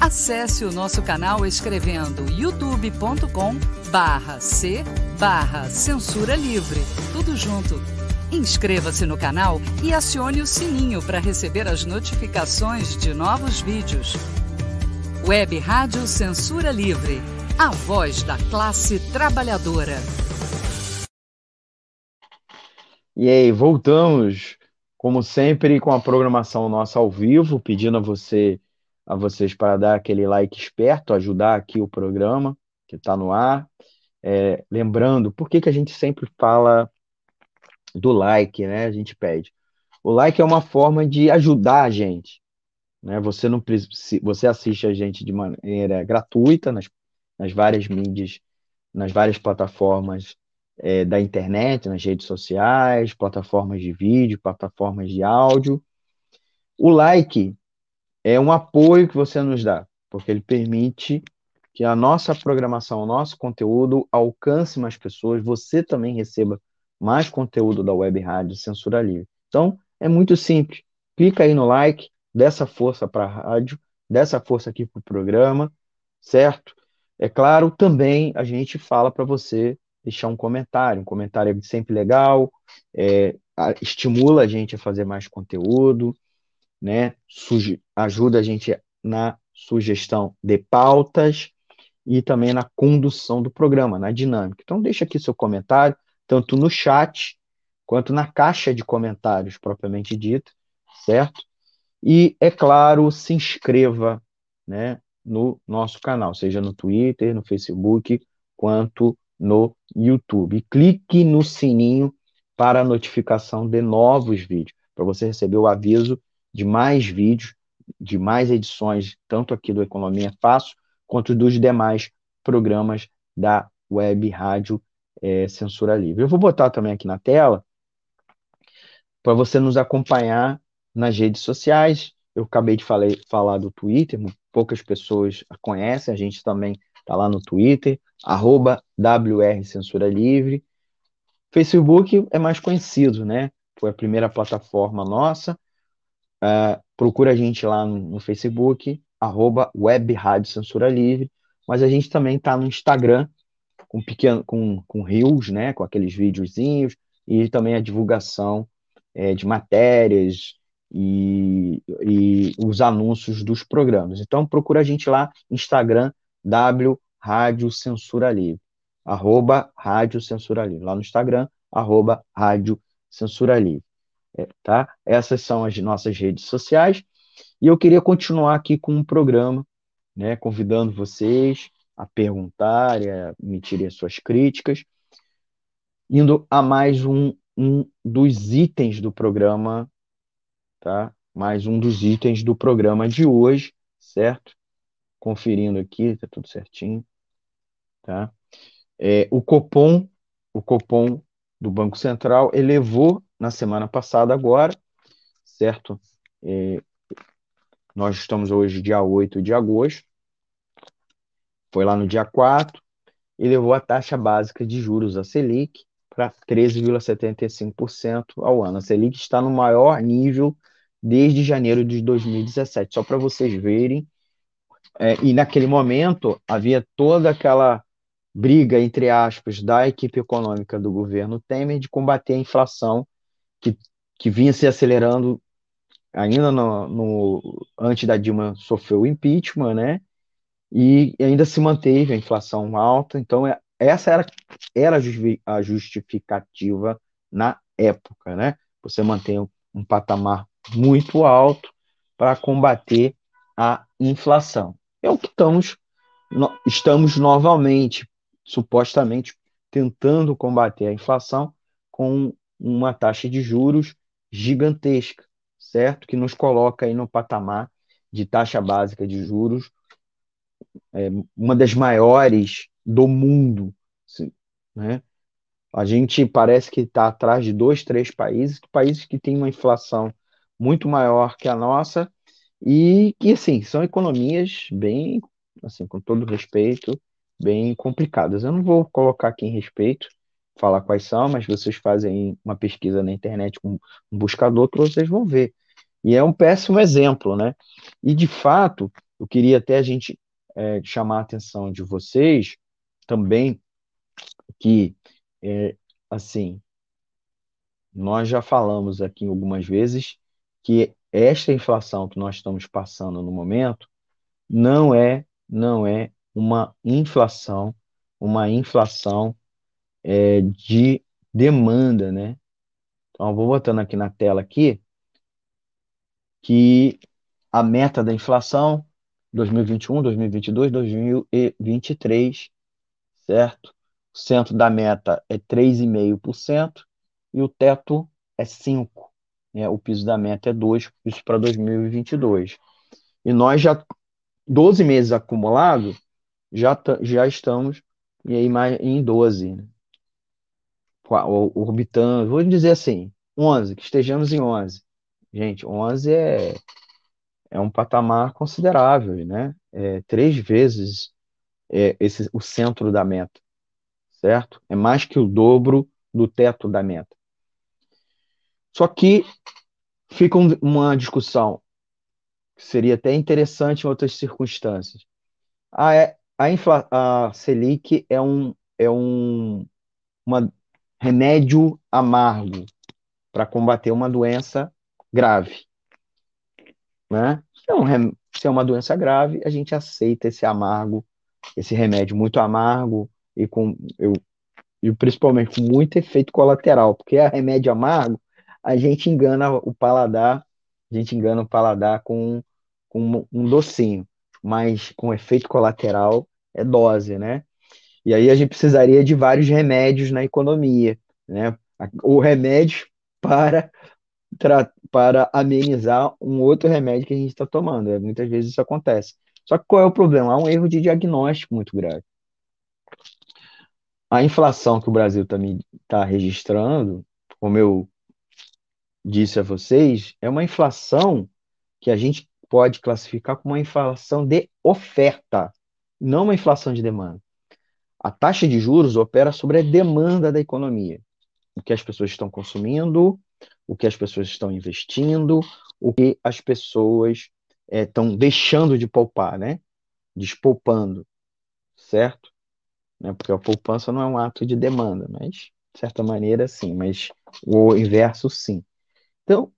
Speaker 3: Acesse o nosso canal escrevendo youtube.com barra C barra Censura Livre. Tudo junto. Inscreva-se no canal e acione o sininho para receber as notificações de novos vídeos. Web Rádio Censura Livre. A voz da classe trabalhadora.
Speaker 2: E aí, voltamos, como sempre, com a programação nossa ao vivo, pedindo a você a vocês para dar aquele like esperto, ajudar aqui o programa que está no ar. É, lembrando, por que, que a gente sempre fala do like, né? A gente pede. O like é uma forma de ajudar a gente. Né? Você, não, você assiste a gente de maneira gratuita nas, nas várias mídias, nas várias plataformas é, da internet, nas redes sociais, plataformas de vídeo, plataformas de áudio. O like é um apoio que você nos dá, porque ele permite que a nossa programação, o nosso conteúdo alcance mais pessoas, você também receba mais conteúdo da Web Rádio Censura Livre. Então, é muito simples. Clica aí no like, dessa força para a rádio, dessa força aqui para o programa, certo? É claro, também a gente fala para você deixar um comentário. Um comentário é sempre legal, é, estimula a gente a fazer mais conteúdo, né? ajuda a gente na sugestão de pautas e também na condução do programa, na dinâmica. Então, deixa aqui seu comentário, tanto no chat quanto na caixa de comentários propriamente dita, certo? E, é claro, se inscreva né, no nosso canal, seja no Twitter, no Facebook, quanto no YouTube. E clique no sininho para a notificação de novos vídeos, para você receber o aviso de mais vídeos, de mais edições, tanto aqui do Economia Fácil, quanto dos demais programas da Web Rádio é, Censura Livre. Eu vou botar também aqui na tela para você nos acompanhar nas redes sociais. Eu acabei de falar, falar do Twitter, poucas pessoas conhecem, a gente também está lá no Twitter, arroba WR Censura Livre. Facebook é mais conhecido, né? Foi a primeira plataforma nossa, Uh, procura a gente lá no, no Facebook, arroba Web Rádio Censura Livre, mas a gente também está no Instagram com pequeno, com, com reels, né, com aqueles videozinhos, e também a divulgação é, de matérias e, e os anúncios dos programas. Então procura a gente lá, Instagram, W Rádio Censura Livre, arroba Rádio Censura Livre, lá no Instagram, arroba Rádio Censura Livre. É, tá? Essas são as nossas redes sociais. E eu queria continuar aqui com um programa, né, convidando vocês a perguntarem, a emitirem suas críticas, indo a mais um, um dos itens do programa, tá? Mais um dos itens do programa de hoje, certo? Conferindo aqui, tá tudo certinho, tá? É, o Copom, o Copom do Banco Central elevou na semana passada agora, certo? É, nós estamos hoje dia 8 de agosto, foi lá no dia 4, e levou a taxa básica de juros, a Selic, para 13,75% ao ano. A Selic está no maior nível desde janeiro de 2017, só para vocês verem. É, e naquele momento havia toda aquela briga, entre aspas, da equipe econômica do governo Temer de combater a inflação que, que vinha se acelerando ainda no, no, antes da Dilma sofrer o impeachment, né? e ainda se manteve a inflação alta, então é, essa era, era a justificativa na época, né? Você mantém um patamar muito alto para combater a inflação. É o que estamos, estamos novamente, supostamente, tentando combater a inflação com uma taxa de juros gigantesca, certo? Que nos coloca aí no patamar de taxa básica de juros, é, uma das maiores do mundo, né? A gente parece que está atrás de dois, três países, países que têm uma inflação muito maior que a nossa e que, assim, são economias bem, assim, com todo respeito, bem complicadas. Eu não vou colocar aqui em respeito, falar quais são, mas vocês fazem uma pesquisa na internet com um buscador que vocês vão ver. E é um péssimo exemplo, né? E, de fato, eu queria até a gente é, chamar a atenção de vocês também que, é, assim, nós já falamos aqui algumas vezes que esta inflação que nós estamos passando no momento não é, não é uma inflação, uma inflação é, de demanda, né? Então, eu vou botando aqui na tela aqui que a meta da inflação 2021, 2022, 2023, certo? O centro da meta é 3,5% e o teto é 5%. Né? O piso da meta é 2%, isso para 2022. E nós já, 12 meses acumulados, já, já estamos e aí mais em 12, né? Orbitando, vou dizer assim, 11, que estejamos em 11. Gente, 11 é, é um patamar considerável, né? É três vezes é, esse, o centro da meta, certo? É mais que o dobro do teto da meta. Só que fica um, uma discussão que seria até interessante em outras circunstâncias. A, é, a, infla, a Selic é um, é um uma remédio amargo para combater uma doença grave. Né? Se, é um, se é uma doença grave, a gente aceita esse amargo, esse remédio muito amargo e com eu, e principalmente com muito efeito colateral, porque a remédio amargo, a gente engana o paladar, a gente engana o paladar com, com um docinho, mas com efeito colateral é dose, né? E aí a gente precisaria de vários remédios na economia, né? O remédio <laughs> para para amenizar um outro remédio que a gente está tomando. É, muitas vezes isso acontece. Só que qual é o problema? Há um erro de diagnóstico muito grave. A inflação que o Brasil está tá registrando, como eu disse a vocês, é uma inflação que a gente pode classificar como uma inflação de oferta, não uma inflação de demanda. A taxa de juros opera sobre a demanda da economia, o que as pessoas estão consumindo, o que as pessoas estão investindo, o que as pessoas estão é, deixando de poupar, né? Despoupando, certo? Né? Porque a poupança não é um ato de demanda, mas, de certa maneira, sim, mas o inverso, sim. Então,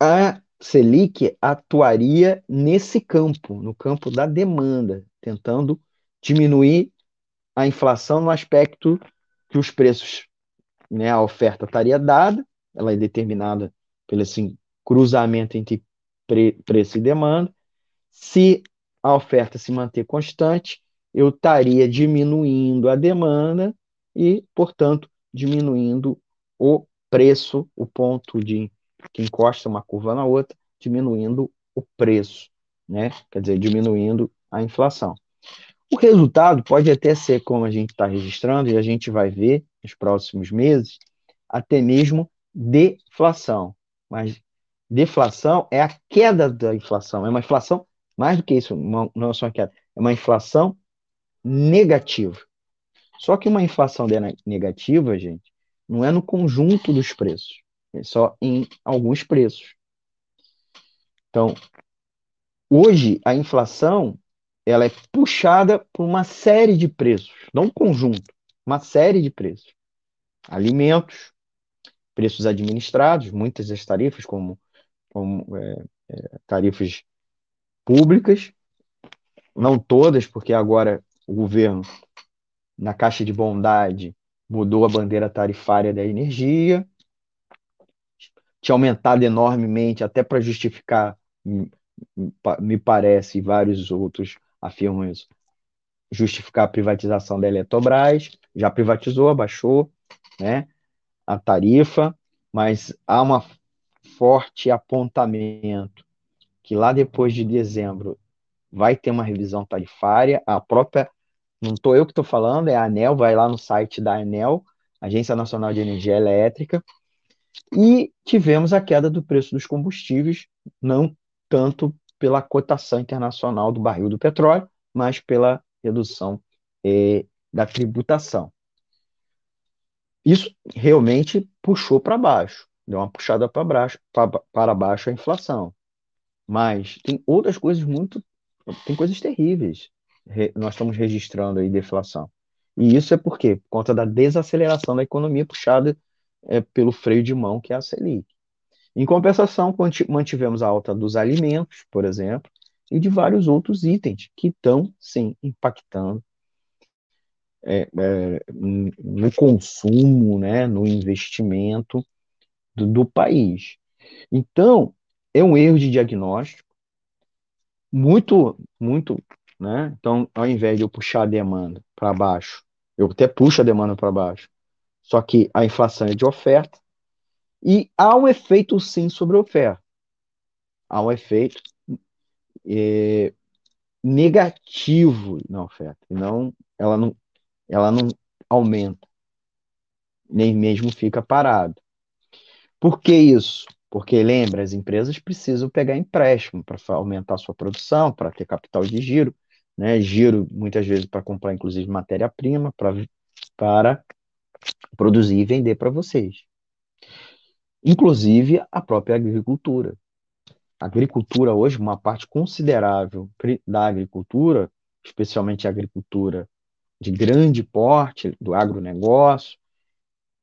Speaker 2: a Selic atuaria nesse campo, no campo da demanda, tentando diminuir a inflação no aspecto que os preços né, a oferta estaria dada, ela é determinada pelo assim, cruzamento entre pre preço e demanda. Se a oferta se manter constante, eu estaria diminuindo a demanda e, portanto, diminuindo o preço, o ponto de que encosta uma curva na outra, diminuindo o preço, né? Quer dizer, diminuindo a inflação. O resultado pode até ser como a gente está registrando, e a gente vai ver nos próximos meses, até mesmo deflação. Mas deflação é a queda da inflação, é uma inflação, mais do que isso, não é só uma queda, é uma inflação negativa. Só que uma inflação negativa, gente, não é no conjunto dos preços, é só em alguns preços. Então, hoje a inflação ela é puxada por uma série de preços, não um conjunto, uma série de preços. Alimentos, preços administrados, muitas das tarifas, como, como é, é, tarifas públicas, não todas, porque agora o governo, na caixa de bondade, mudou a bandeira tarifária da energia, tinha aumentado enormemente, até para justificar, me parece, vários outros afirmam isso, justificar a privatização da Eletrobras, já privatizou, abaixou né, a tarifa, mas há um forte apontamento que lá depois de dezembro vai ter uma revisão tarifária, a própria, não estou eu que estou falando, é a ANEL, vai lá no site da ANEL, Agência Nacional de Energia Elétrica, e tivemos a queda do preço dos combustíveis, não tanto pela cotação internacional do barril do petróleo, mas pela redução eh, da tributação. Isso realmente puxou para baixo, deu uma puxada para baixo, para baixo a inflação. Mas tem outras coisas muito, tem coisas terríveis. nós estamos registrando aí deflação. E isso é por quê? Por conta da desaceleração da economia puxada é, pelo freio de mão que é a Selic. Em compensação, mantivemos a alta dos alimentos, por exemplo, e de vários outros itens que estão, sim, impactando é, é, no consumo, né, no investimento do, do país. Então, é um erro de diagnóstico muito, muito, né? Então, ao invés de eu puxar a demanda para baixo, eu até puxo a demanda para baixo, só que a inflação é de oferta e há um efeito sim sobre a oferta. Há um efeito é, negativo na oferta, não, ela não, ela não aumenta, nem mesmo fica parado. Por que isso? Porque lembra, as empresas precisam pegar empréstimo para aumentar sua produção, para ter capital de giro, né? Giro muitas vezes para comprar inclusive matéria-prima para para produzir e vender para vocês. Inclusive a própria agricultura. A agricultura hoje, uma parte considerável da agricultura, especialmente a agricultura de grande porte, do agronegócio,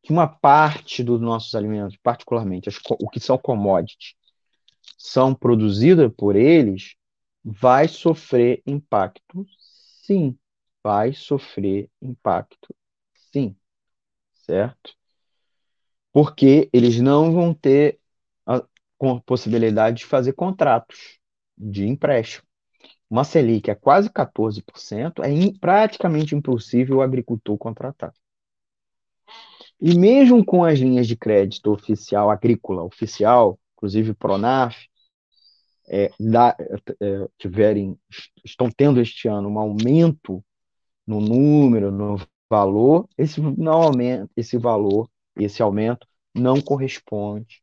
Speaker 2: que uma parte dos nossos alimentos, particularmente as, o que são commodities, são produzidas por eles, vai sofrer impacto, sim. Vai sofrer impacto, sim. Certo? Porque eles não vão ter a, a possibilidade de fazer contratos de empréstimo. Uma Selic é quase 14%, é praticamente impossível o agricultor contratar. E mesmo com as linhas de crédito oficial, agrícola oficial, inclusive Pronaf, é, da, é, tiverem, estão tendo este ano um aumento no número, no valor, esse, não aumenta, esse valor, esse aumento não corresponde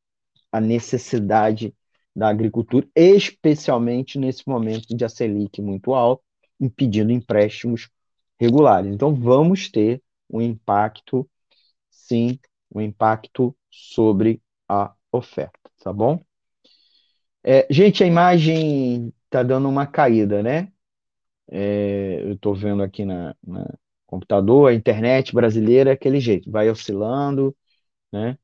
Speaker 2: à necessidade da agricultura, especialmente nesse momento de a Selic muito alto, impedindo empréstimos regulares. Então, vamos ter um impacto sim o impacto sobre a oferta, tá bom? É, gente, a imagem está dando uma caída, né? É, eu estou vendo aqui na, na computador, a internet brasileira é aquele jeito, vai oscilando, né?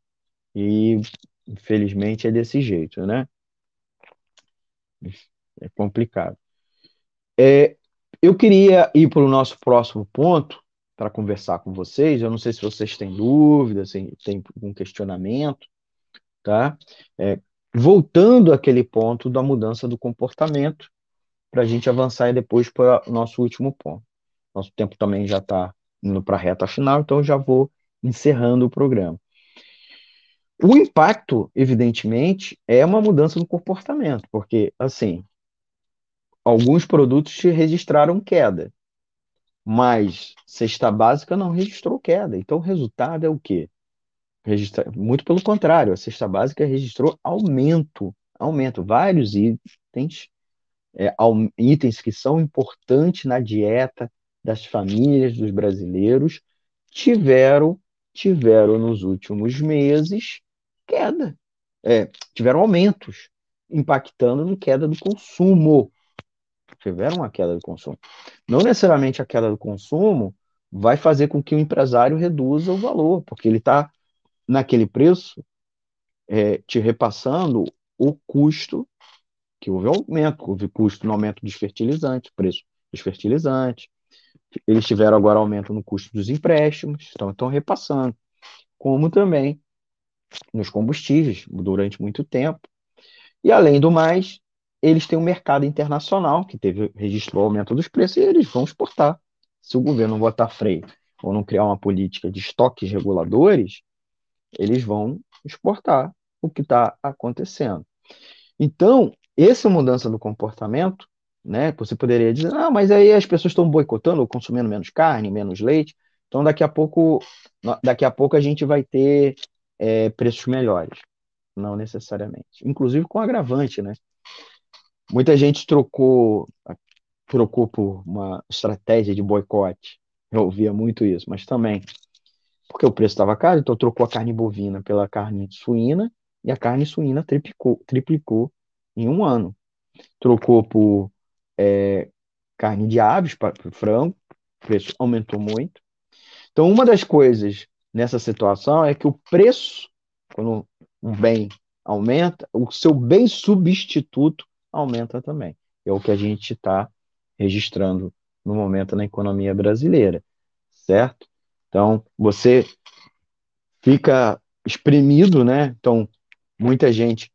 Speaker 2: E infelizmente é desse jeito, né? É complicado. É, eu queria ir para o nosso próximo ponto, para conversar com vocês. Eu não sei se vocês têm dúvidas, se tem algum questionamento, tá? É, voltando àquele ponto da mudança do comportamento, para a gente avançar e depois para o nosso último ponto. Nosso tempo também já está indo para a reta final, então eu já vou encerrando o programa. O impacto, evidentemente, é uma mudança no comportamento, porque, assim, alguns produtos registraram queda mas cesta básica não registrou queda. Então, o resultado é o quê? Registra... Muito pelo contrário, a cesta básica registrou aumento, aumento, vários itens, é, itens que são importantes na dieta das famílias dos brasileiros, tiveram, tiveram nos últimos meses queda, é, tiveram aumentos, impactando no queda do consumo. Tiveram uma queda do consumo. Não necessariamente a queda do consumo vai fazer com que o empresário reduza o valor, porque ele está naquele preço é, te repassando o custo, que houve aumento, houve custo no aumento dos fertilizantes, preço dos fertilizantes, eles tiveram agora aumento no custo dos empréstimos, então estão repassando, como também nos combustíveis durante muito tempo. E além do mais, eles têm um mercado internacional que teve registrou aumento dos preços e eles vão exportar. Se o governo não botar freio ou não criar uma política de estoques reguladores, eles vão exportar o que está acontecendo. Então, essa mudança do comportamento, né? Você poderia dizer, ah, mas aí as pessoas estão boicotando ou consumindo menos carne, menos leite. Então, daqui a pouco, daqui a pouco a gente vai ter é, preços melhores. Não necessariamente. Inclusive com agravante, né? Muita gente trocou, trocou por uma estratégia de boicote. Eu ouvia muito isso, mas também porque o preço estava caro, então trocou a carne bovina pela carne suína e a carne suína triplicou, triplicou em um ano. Trocou por é, carne de aves para frango, o preço aumentou muito. Então, uma das coisas nessa situação é que o preço, quando um bem aumenta, o seu bem substituto aumenta também. É o que a gente está registrando no momento na economia brasileira, certo? Então, você fica espremido, né? Então, muita gente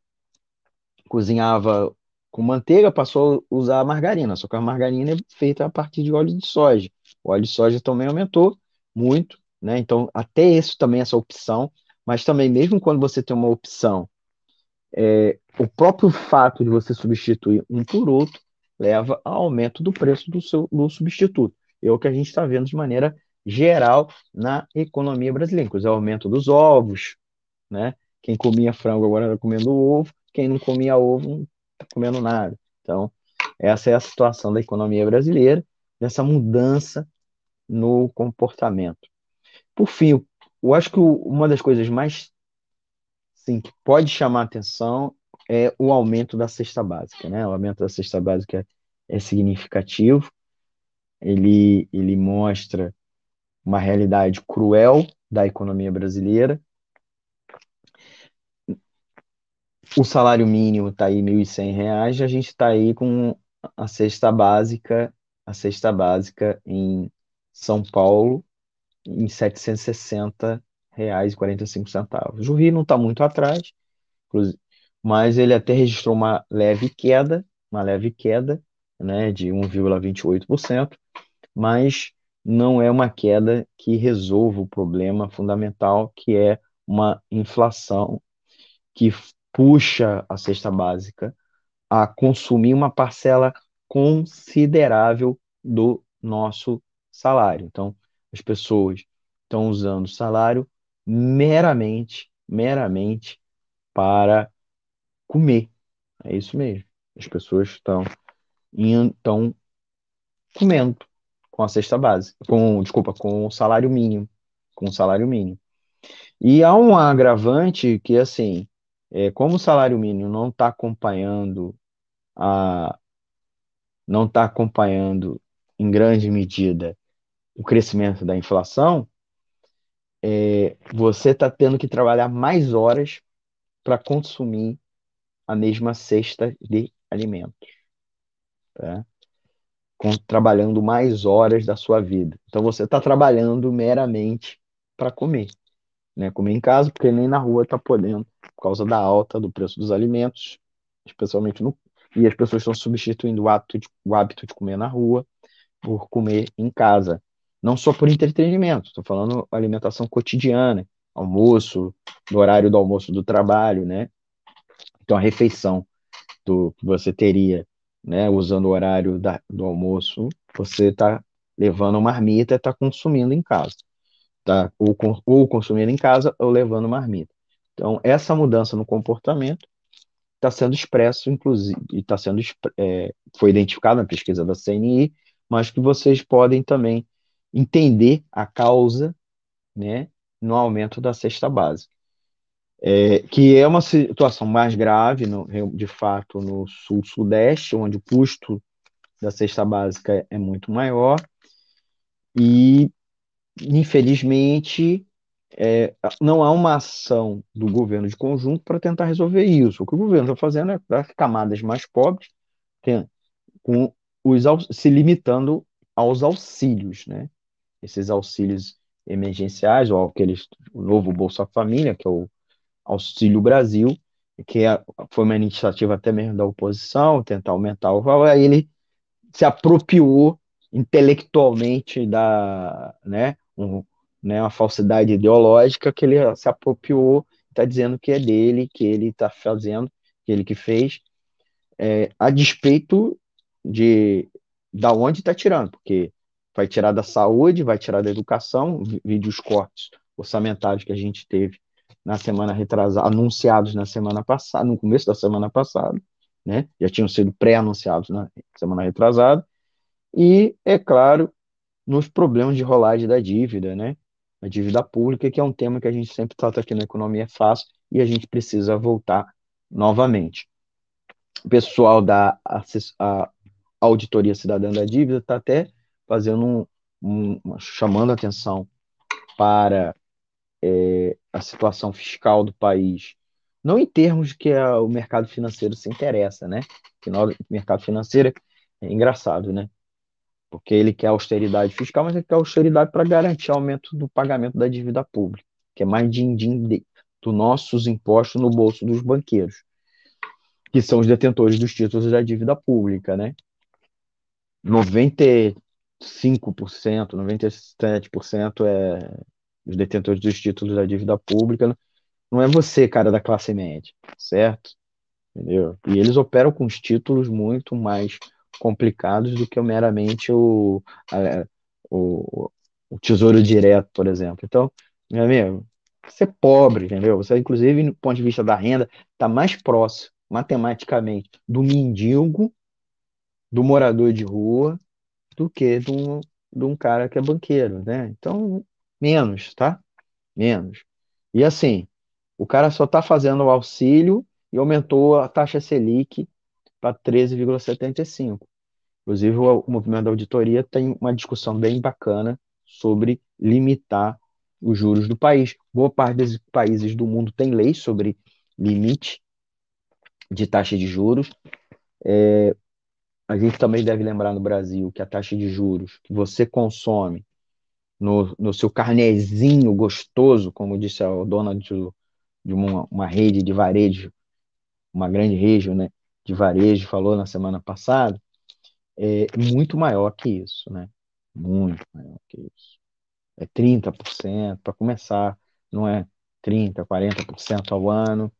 Speaker 2: cozinhava com manteiga, passou a usar margarina, só que a margarina é feita a partir de óleo de soja. O óleo de soja também aumentou muito, né? Então, até isso também, essa opção, mas também, mesmo quando você tem uma opção, é, o próprio fato de você substituir um por outro leva ao aumento do preço do seu do substituto. É o que a gente está vendo de maneira geral na economia brasileira, inclusive o aumento dos ovos, né? Quem comia frango agora está comendo ovo, quem não comia ovo não está comendo nada. Então, essa é a situação da economia brasileira, dessa mudança no comportamento. Por fim, eu acho que uma das coisas mais sim, que pode chamar atenção é o aumento da cesta básica, né? O aumento da cesta básica é significativo, ele, ele mostra uma realidade cruel da economia brasileira. O salário mínimo está aí R$ 1.100, a gente está aí com a cesta básica, a cesta básica em São Paulo em R$ 760,45. O Rio não está muito atrás, mas ele até registrou uma leve queda, uma leve queda, né, de 1,28%, mas não é uma queda que resolva o problema fundamental, que é uma inflação que puxa a cesta básica a consumir uma parcela considerável do nosso salário. Então, as pessoas estão usando o salário meramente, meramente para comer. É isso mesmo. As pessoas estão, estão comendo com a cesta base, com, desculpa, com o salário mínimo, com o salário mínimo. E há um agravante que, assim, é, como o salário mínimo não está acompanhando a, não está acompanhando em grande medida o crescimento da inflação, é, você está tendo que trabalhar mais horas para consumir a mesma cesta de alimentos. Tá? com, trabalhando mais horas da sua vida. Então você está trabalhando meramente para comer. Né? Comer em casa, porque nem na rua está podendo, por causa da alta do preço dos alimentos, especialmente no. E as pessoas estão substituindo o de, o hábito de comer na rua por comer em casa. Não só por entretenimento, estou falando alimentação cotidiana, almoço, do horário do almoço do trabalho, né? Então a refeição do, que você teria né, usando o horário da, do almoço, você está levando marmita e está consumindo em casa. Tá? Ou, ou consumindo em casa ou levando marmita. Então, essa mudança no comportamento está sendo expresso, inclusive, está sendo é, foi identificado na pesquisa da CNI, mas que vocês podem também entender a causa né, no aumento da cesta básica é, que é uma situação mais grave, no, de fato, no sul-sudeste, onde o custo da cesta básica é muito maior, e, infelizmente, é, não há uma ação do governo de conjunto para tentar resolver isso. O que o governo está fazendo é para camadas mais pobres, tem, com os, se limitando aos auxílios, né? Esses auxílios emergenciais, ou aqueles, o novo Bolsa Família, que é o Auxílio Brasil, que é, foi uma iniciativa até mesmo da oposição, tentar aumentar o valor, aí ele se apropriou intelectualmente da, né, um, né, uma falsidade ideológica que ele se apropriou, está dizendo que é dele, que ele está fazendo, que ele que fez, é, a despeito de da onde está tirando, porque vai tirar da saúde, vai tirar da educação, vídeos cortes orçamentários que a gente teve na semana retrasada, anunciados na semana passada, no começo da semana passada, né? Já tinham sido pré-anunciados na semana retrasada. E, é claro, nos problemas de rolagem da dívida, né? A dívida pública, que é um tema que a gente sempre trata aqui na Economia Fácil e a gente precisa voltar novamente. O pessoal da a Auditoria Cidadã da Dívida está até fazendo um, um, chamando atenção para é, a situação fiscal do país, não em termos de que a, o mercado financeiro se interessa, né? Que o mercado financeiro é engraçado, né? Porque ele quer austeridade fiscal, mas ele quer austeridade para garantir aumento do pagamento da dívida pública, que é mais din-din dos nossos impostos no bolso dos banqueiros, que são os detentores dos títulos da dívida pública, né? 95%, 97% é os detentores dos títulos da dívida pública, não é você, cara da classe média, certo? Entendeu? E eles operam com os títulos muito mais complicados do que meramente o, a, o, o tesouro direto, por exemplo. Então, meu amigo, você é pobre, entendeu? Você, inclusive, do ponto de vista da renda, está mais próximo, matematicamente, do mendigo, do morador de rua, do que de um, de um cara que é banqueiro, né? Então, Menos, tá? Menos. E assim, o cara só está fazendo o auxílio e aumentou a taxa Selic para 13,75. Inclusive, o, movimento da auditoria tem uma discussão bem bacana sobre limitar os juros do país. Boa parte dos países do mundo tem leis sobre limite de taxa de juros. É, a gente também deve lembrar no Brasil que a taxa de juros que você consome no, no seu carnezinho gostoso, como disse a dona de, de uma, uma rede de varejo, uma grande rede né, de varejo, falou na semana passada, é muito maior que isso, né? Muito maior que isso. É 30% para começar, não é 30%, 40% ao ano.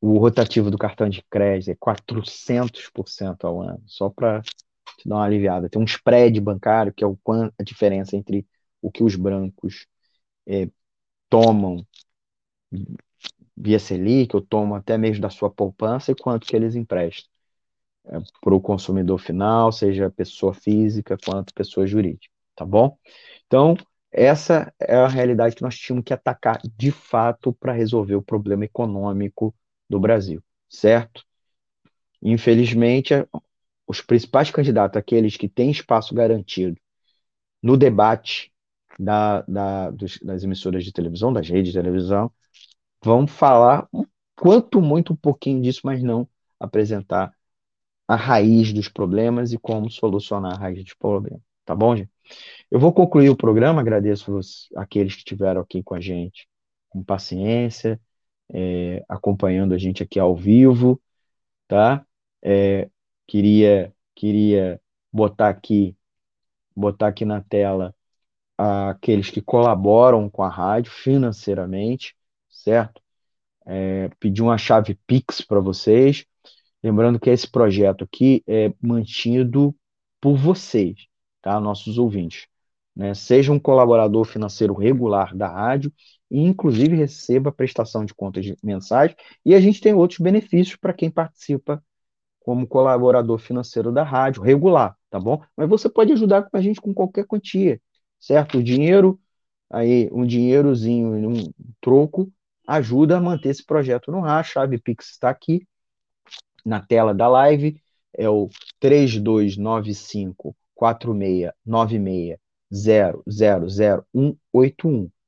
Speaker 2: O rotativo do cartão de crédito é 400% ao ano, só para te dar uma aliviada. Tem um spread bancário, que é o, a diferença entre o que os brancos é, tomam via Selic, ou tomam até mesmo da sua poupança, e quanto que eles emprestam é, para o consumidor final, seja pessoa física quanto pessoa jurídica, tá bom? Então, essa é a realidade que nós tínhamos que atacar de fato para resolver o problema econômico do Brasil, certo? Infelizmente, os principais candidatos, aqueles que têm espaço garantido no debate da, da, dos, das emissoras de televisão, das redes de televisão, vão falar quanto muito um pouquinho disso, mas não apresentar a raiz dos problemas e como solucionar a raiz dos problemas. Tá bom, gente? Eu vou concluir o programa, agradeço aqueles que estiveram aqui com a gente com paciência, é, acompanhando a gente aqui ao vivo, tá? É, queria, queria botar aqui, botar aqui na tela aqueles que colaboram com a rádio financeiramente, certo? É, pedir uma chave Pix para vocês. Lembrando que esse projeto aqui é mantido por vocês, tá? Nossos ouvintes. Né? Seja um colaborador financeiro regular da rádio e, inclusive, receba prestação de contas mensais. E a gente tem outros benefícios para quem participa como colaborador financeiro da rádio, regular, tá bom? Mas você pode ajudar com a gente com qualquer quantia certo? O dinheiro, aí um dinheirozinho, um troco, ajuda a manter esse projeto no ar. A chave Pix está aqui na tela da live, é o 3295 4696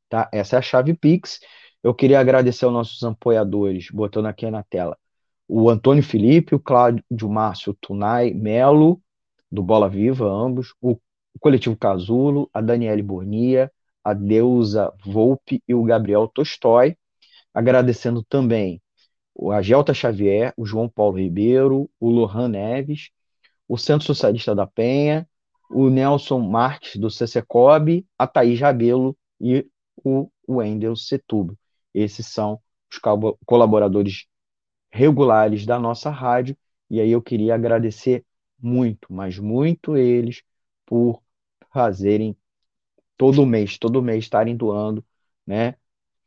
Speaker 2: tá? Essa é a chave Pix. Eu queria agradecer aos nossos apoiadores, botando aqui na tela, o Antônio Felipe, o Cláudio Márcio Tunai Melo, do Bola Viva, ambos, o, Coletivo Casulo, a Daniele Burnia, a Deusa Volpe e o Gabriel Tolstói, agradecendo também o Agelta Xavier, o João Paulo Ribeiro, o Lohan Neves, o Centro Socialista da Penha, o Nelson Marques, do CCCOB, a Thaís Rabelo e o Wendel Setubo. Esses são os colaboradores regulares da nossa rádio, e aí eu queria agradecer muito, mas muito eles por fazerem todo mês, todo mês estarem doando, né?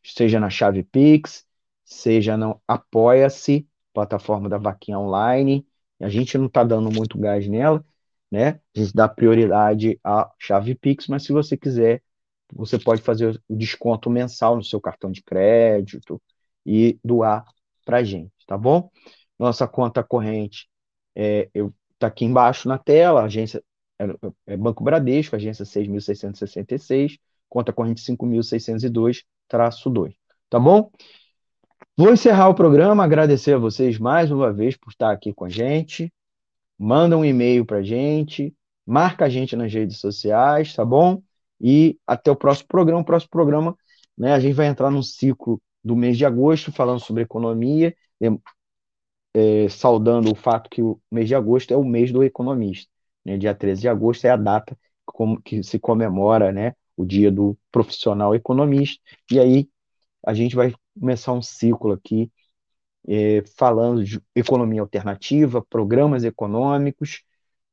Speaker 2: Seja na chave Pix, seja no Apoia-se, plataforma da Vaquinha Online. A gente não está dando muito gás nela, né? A gente dá prioridade à chave Pix, mas se você quiser, você pode fazer o desconto mensal no seu cartão de crédito e doar para gente, tá bom? Nossa conta corrente é, eu, tá aqui embaixo na tela, agência é, é Banco Bradesco, agência 6.666, conta corrente 5.602, traço 2. Tá bom? Vou encerrar o programa, agradecer a vocês mais uma vez por estar aqui com a gente. Manda um e-mail para a gente, marca a gente nas redes sociais, tá bom? E até o próximo programa. O próximo programa, né, a gente vai entrar num ciclo do mês de agosto, falando sobre economia, é, saudando o fato que o mês de agosto é o mês do economista. Né? Dia 13 de agosto é a data que se comemora né, o dia do profissional economista, e aí a gente vai começar um ciclo aqui é, falando de economia alternativa, programas econômicos,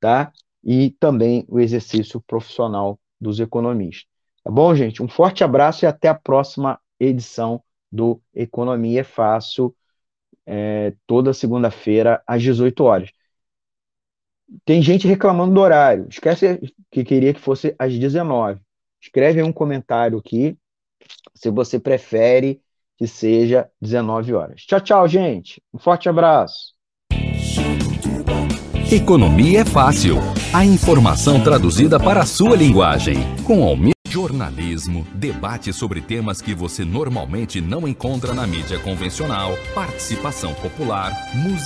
Speaker 2: tá? E também o exercício profissional dos economistas. Tá bom, gente? Um forte abraço e até a próxima edição do Economia é Fácil, é, toda segunda-feira às 18 horas. Tem gente reclamando do horário. Esquece que queria que fosse às 19. Escreve aí um comentário aqui se você prefere que seja 19 horas. Tchau, tchau, gente. Um forte abraço.
Speaker 1: Economia é fácil. A informação traduzida para a sua linguagem. Com Almir. Jornalismo, debate sobre temas que você normalmente não encontra na mídia convencional, participação popular, música